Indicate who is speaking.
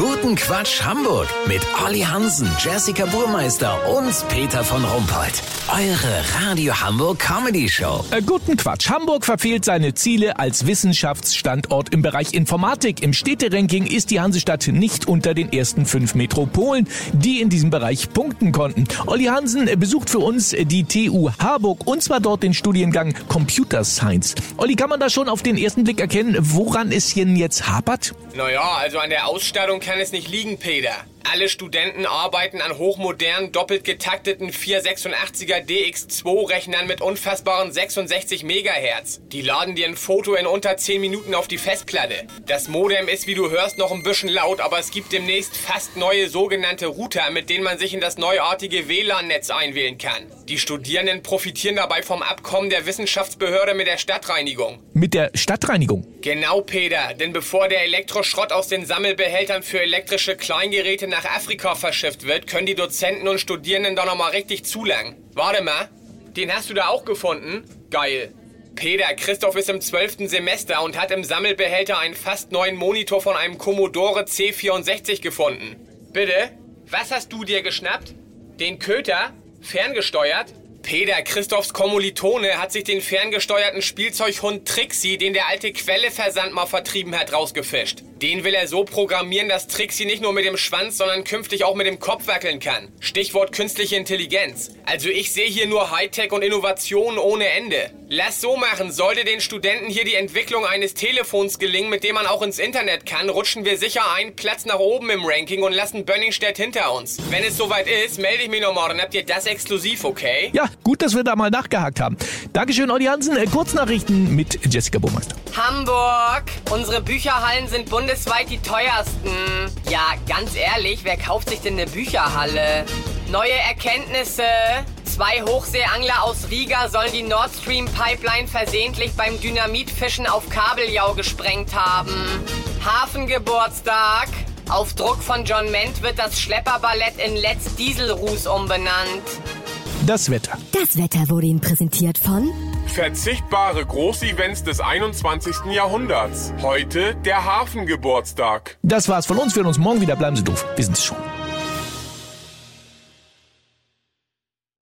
Speaker 1: Guten Quatsch Hamburg mit Olli Hansen, Jessica Burmeister und Peter von Rumpold. Eure Radio Hamburg Comedy Show.
Speaker 2: Äh, guten Quatsch. Hamburg verfehlt seine Ziele als Wissenschaftsstandort im Bereich Informatik. Im Städteranking ist die Hansestadt nicht unter den ersten fünf Metropolen, die in diesem Bereich punkten konnten. Olli Hansen besucht für uns die TU Harburg und zwar dort den Studiengang Computer Science. Olli, kann man da schon auf den ersten Blick erkennen, woran es hier jetzt hapert?
Speaker 3: Naja, also an der Ausstattung kann es nicht liegen, Peter. Alle Studenten arbeiten an hochmodernen, doppelt getakteten 486er DX2-Rechnern mit unfassbaren 66 Megahertz. Die laden dir ein Foto in unter 10 Minuten auf die Festplatte. Das Modem ist, wie du hörst, noch ein bisschen laut, aber es gibt demnächst fast neue sogenannte Router, mit denen man sich in das neuartige WLAN-Netz einwählen kann. Die Studierenden profitieren dabei vom Abkommen der Wissenschaftsbehörde mit der Stadtreinigung.
Speaker 2: Mit der Stadtreinigung?
Speaker 3: Genau, Peter, denn bevor der Elektroschrott aus den Sammelbehältern für elektrische Kleingeräte nach Afrika verschifft wird, können die Dozenten und Studierenden doch nochmal richtig zulangen. Warte mal, den hast du da auch gefunden? Geil. Peter, Christoph ist im 12. Semester und hat im Sammelbehälter einen fast neuen Monitor von einem Commodore C64 gefunden. Bitte? Was hast du dir geschnappt? Den Köter? Ferngesteuert? Peter, Christophs Kommilitone hat sich den ferngesteuerten Spielzeughund Trixie, den der alte Quelleversand mal vertrieben hat, rausgefischt. Den will er so programmieren, dass Trixie nicht nur mit dem Schwanz, sondern künftig auch mit dem Kopf wackeln kann. Stichwort künstliche Intelligenz. Also ich sehe hier nur Hightech und Innovationen ohne Ende. Lass so machen, sollte den Studenten hier die Entwicklung eines Telefons gelingen, mit dem man auch ins Internet kann, rutschen wir sicher einen Platz nach oben im Ranking und lassen Bönningstedt hinter uns. Wenn es soweit ist, melde ich mich noch morgen. Habt ihr das exklusiv, okay?
Speaker 2: Ja, gut, dass wir da mal nachgehakt haben. Dankeschön, Olli Hansen. Äh, Kurznachrichten mit Jessica Burmeister.
Speaker 4: Hamburg. Unsere Bücherhallen sind bundesweit die teuersten. Ja, ganz ehrlich, wer kauft sich denn eine Bücherhalle? Neue Erkenntnisse. Zwei Hochseeangler aus Riga sollen die Nord Stream Pipeline versehentlich beim Dynamitfischen auf Kabeljau gesprengt haben. Hafengeburtstag. Auf Druck von John Ment wird das Schlepperballett in Let's Dieselruß umbenannt.
Speaker 2: Das Wetter.
Speaker 5: Das Wetter wurde Ihnen präsentiert von
Speaker 6: Verzichtbare Großevents des 21. Jahrhunderts. Heute der Hafengeburtstag.
Speaker 2: Das war's von uns. Wir hören uns morgen wieder. Bleiben Sie doof. Wir sind's schon.